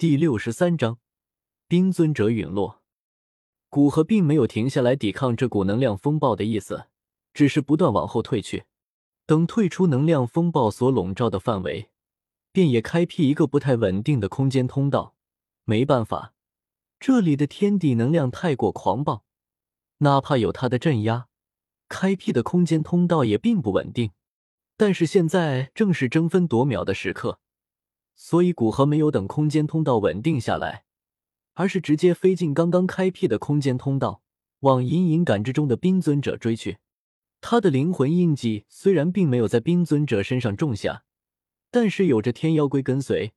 第六十三章，冰尊者陨落。古河并没有停下来抵抗这股能量风暴的意思，只是不断往后退去。等退出能量风暴所笼罩的范围，便也开辟一个不太稳定的空间通道。没办法，这里的天地能量太过狂暴，哪怕有他的镇压，开辟的空间通道也并不稳定。但是现在正是争分夺秒的时刻。所以古河没有等空间通道稳定下来，而是直接飞进刚刚开辟的空间通道，往隐隐感知中的冰尊者追去。他的灵魂印记虽然并没有在冰尊者身上种下，但是有着天妖龟跟随，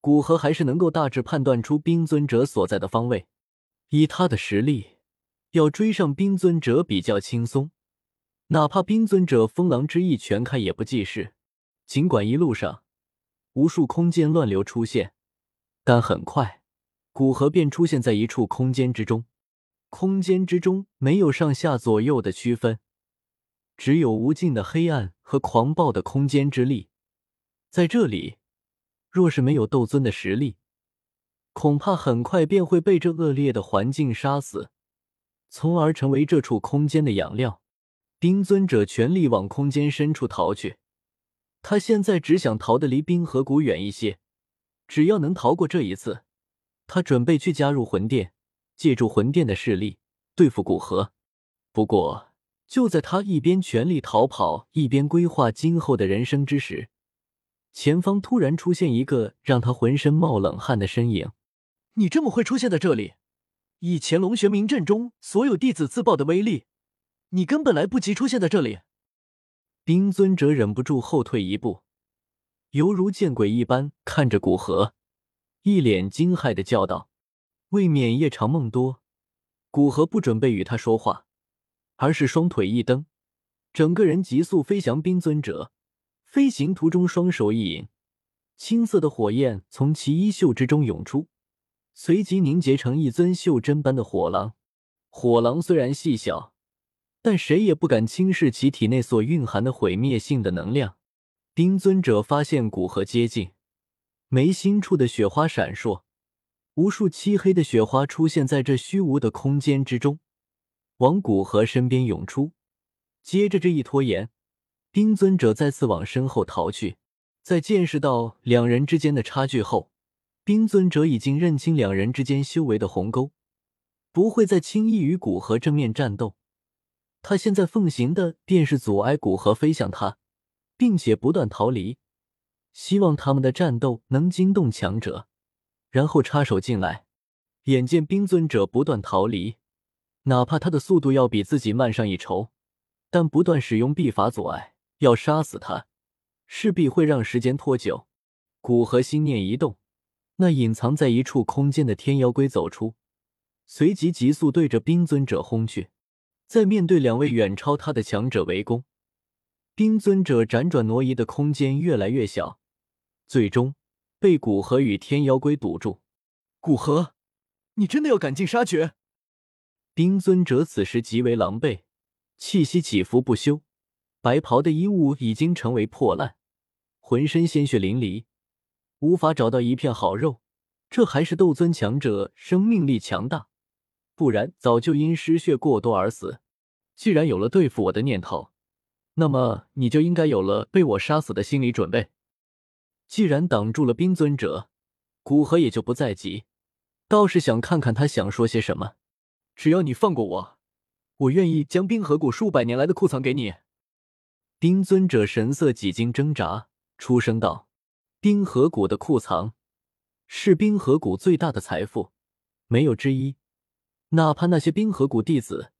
古河还是能够大致判断出冰尊者所在的方位。以他的实力，要追上冰尊者比较轻松，哪怕冰尊者风狼之翼全开也不济事。尽管一路上。无数空间乱流出现，但很快，古河便出现在一处空间之中。空间之中没有上下左右的区分，只有无尽的黑暗和狂暴的空间之力。在这里，若是没有斗尊的实力，恐怕很快便会被这恶劣的环境杀死，从而成为这处空间的养料。冰尊者全力往空间深处逃去。他现在只想逃得离冰河谷远一些，只要能逃过这一次，他准备去加入魂殿，借助魂殿的势力对付古河。不过，就在他一边全力逃跑，一边规划今后的人生之时，前方突然出现一个让他浑身冒冷汗的身影。你这么会出现在这里？以乾龙玄冥阵中所有弟子自爆的威力，你根本来不及出现在这里。冰尊者忍不住后退一步，犹如见鬼一般看着古河，一脸惊骇的叫道：“未免夜长梦多。”古河不准备与他说话，而是双腿一蹬，整个人急速飞翔。冰尊者飞行途中，双手一引，青色的火焰从其衣袖之中涌出，随即凝结成一尊袖珍般的火狼。火狼虽然细小。但谁也不敢轻视其体内所蕴含的毁灭性的能量。冰尊者发现古河接近，眉心处的雪花闪烁，无数漆黑的雪花出现在这虚无的空间之中，往古河身边涌出。接着这一拖延，冰尊者再次往身后逃去。在见识到两人之间的差距后，冰尊者已经认清两人之间修为的鸿沟，不会再轻易与古河正面战斗。他现在奉行的便是阻碍古河飞向他，并且不断逃离，希望他们的战斗能惊动强者，然后插手进来。眼见冰尊者不断逃离，哪怕他的速度要比自己慢上一筹，但不断使用秘法阻碍，要杀死他，势必会让时间拖久。古河心念一动，那隐藏在一处空间的天妖龟走出，随即急速对着冰尊者轰去。在面对两位远超他的强者围攻，冰尊者辗转挪移的空间越来越小，最终被古河与天妖龟堵住。古河，你真的要赶尽杀绝？冰尊者此时极为狼狈，气息起伏不休，白袍的衣物已经成为破烂，浑身鲜血淋漓，无法找到一片好肉。这还是斗尊强者，生命力强大。不然早就因失血过多而死。既然有了对付我的念头，那么你就应该有了被我杀死的心理准备。既然挡住了冰尊者，古河也就不再急，倒是想看看他想说些什么。只要你放过我，我愿意将冰河谷数百年来的库藏给你。冰尊者神色几经挣扎，出声道：“冰河谷的库藏是冰河谷最大的财富，没有之一。”哪怕那些冰河谷弟子，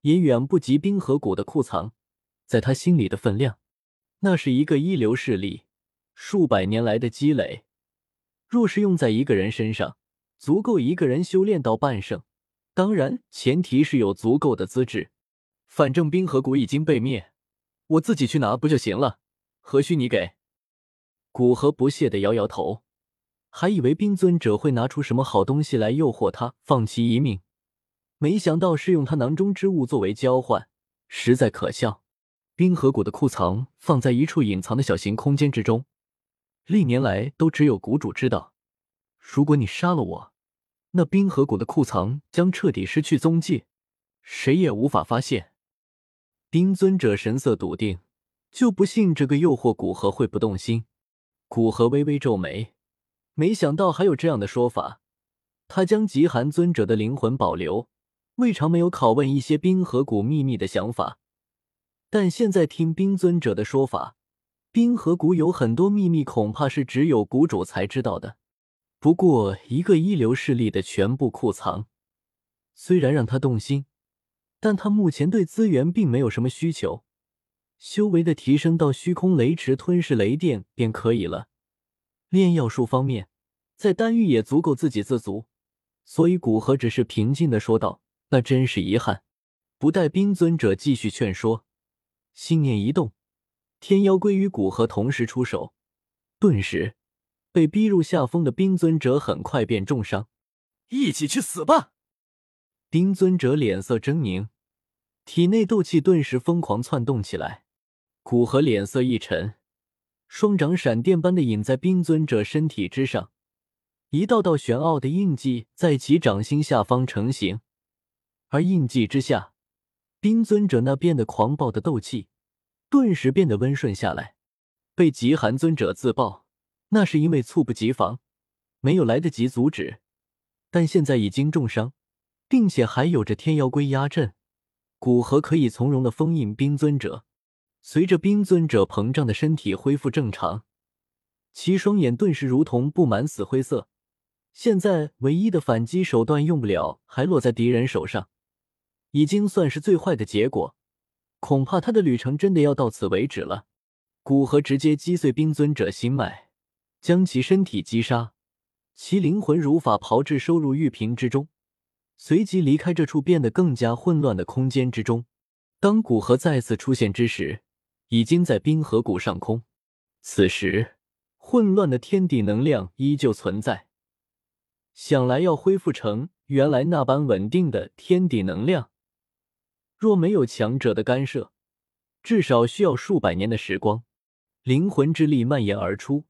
也远不及冰河谷的库藏，在他心里的分量，那是一个一流势力，数百年来的积累，若是用在一个人身上，足够一个人修炼到半圣。当然，前提是有足够的资质。反正冰河谷已经被灭，我自己去拿不就行了？何须你给？古河不屑的摇摇头，还以为冰尊者会拿出什么好东西来诱惑他放弃一命。没想到是用他囊中之物作为交换，实在可笑。冰河谷的库藏放在一处隐藏的小型空间之中，历年来都只有谷主知道。如果你杀了我，那冰河谷的库藏将彻底失去踪迹，谁也无法发现。冰尊者神色笃定，就不信这个诱惑古河会不动心。古河微微皱眉，没想到还有这样的说法。他将极寒尊者的灵魂保留，未尝没有拷问一些冰河谷秘密的想法。但现在听冰尊者的说法，冰河谷有很多秘密，恐怕是只有谷主才知道的。不过，一个一流势力的全部库藏，虽然让他动心，但他目前对资源并没有什么需求，修为的提升到虚空雷池吞噬雷电便可以了。炼药术方面，在丹域也足够自给自足。所以，古河只是平静的说道：“那真是遗憾。”不待冰尊者继续劝说，心念一动，天妖龟与古河同时出手，顿时被逼入下风的冰尊者很快便重伤。一起去死吧！冰尊者脸色狰狞，体内斗气顿时疯狂窜动起来。古河脸色一沉，双掌闪电般的引在冰尊者身体之上。一道道玄奥的印记在其掌心下方成型，而印记之下，冰尊者那变得狂暴的斗气顿时变得温顺下来。被极寒尊者自爆，那是因为猝不及防，没有来得及阻止。但现在已经重伤，并且还有着天妖龟压阵，古河可以从容的封印冰尊者。随着冰尊者膨胀的身体恢复正常，其双眼顿时如同布满死灰色。现在唯一的反击手段用不了，还落在敌人手上，已经算是最坏的结果。恐怕他的旅程真的要到此为止了。古河直接击碎冰尊者心脉，将其身体击杀，其灵魂如法炮制收入玉瓶之中，随即离开这处变得更加混乱的空间之中。当古河再次出现之时，已经在冰河谷上空。此时，混乱的天地能量依旧存在。想来要恢复成原来那般稳定的天地能量，若没有强者的干涉，至少需要数百年的时光。灵魂之力蔓延而出，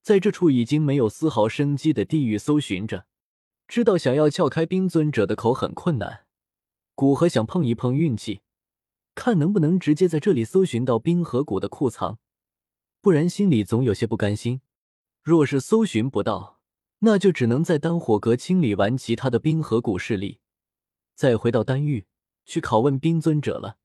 在这处已经没有丝毫生机的地狱搜寻着，知道想要撬开冰尊者的口很困难。古河想碰一碰运气，看能不能直接在这里搜寻到冰河谷的库藏，不然心里总有些不甘心。若是搜寻不到，那就只能在丹火阁清理完其他的冰河谷势力，再回到丹域去拷问冰尊者了。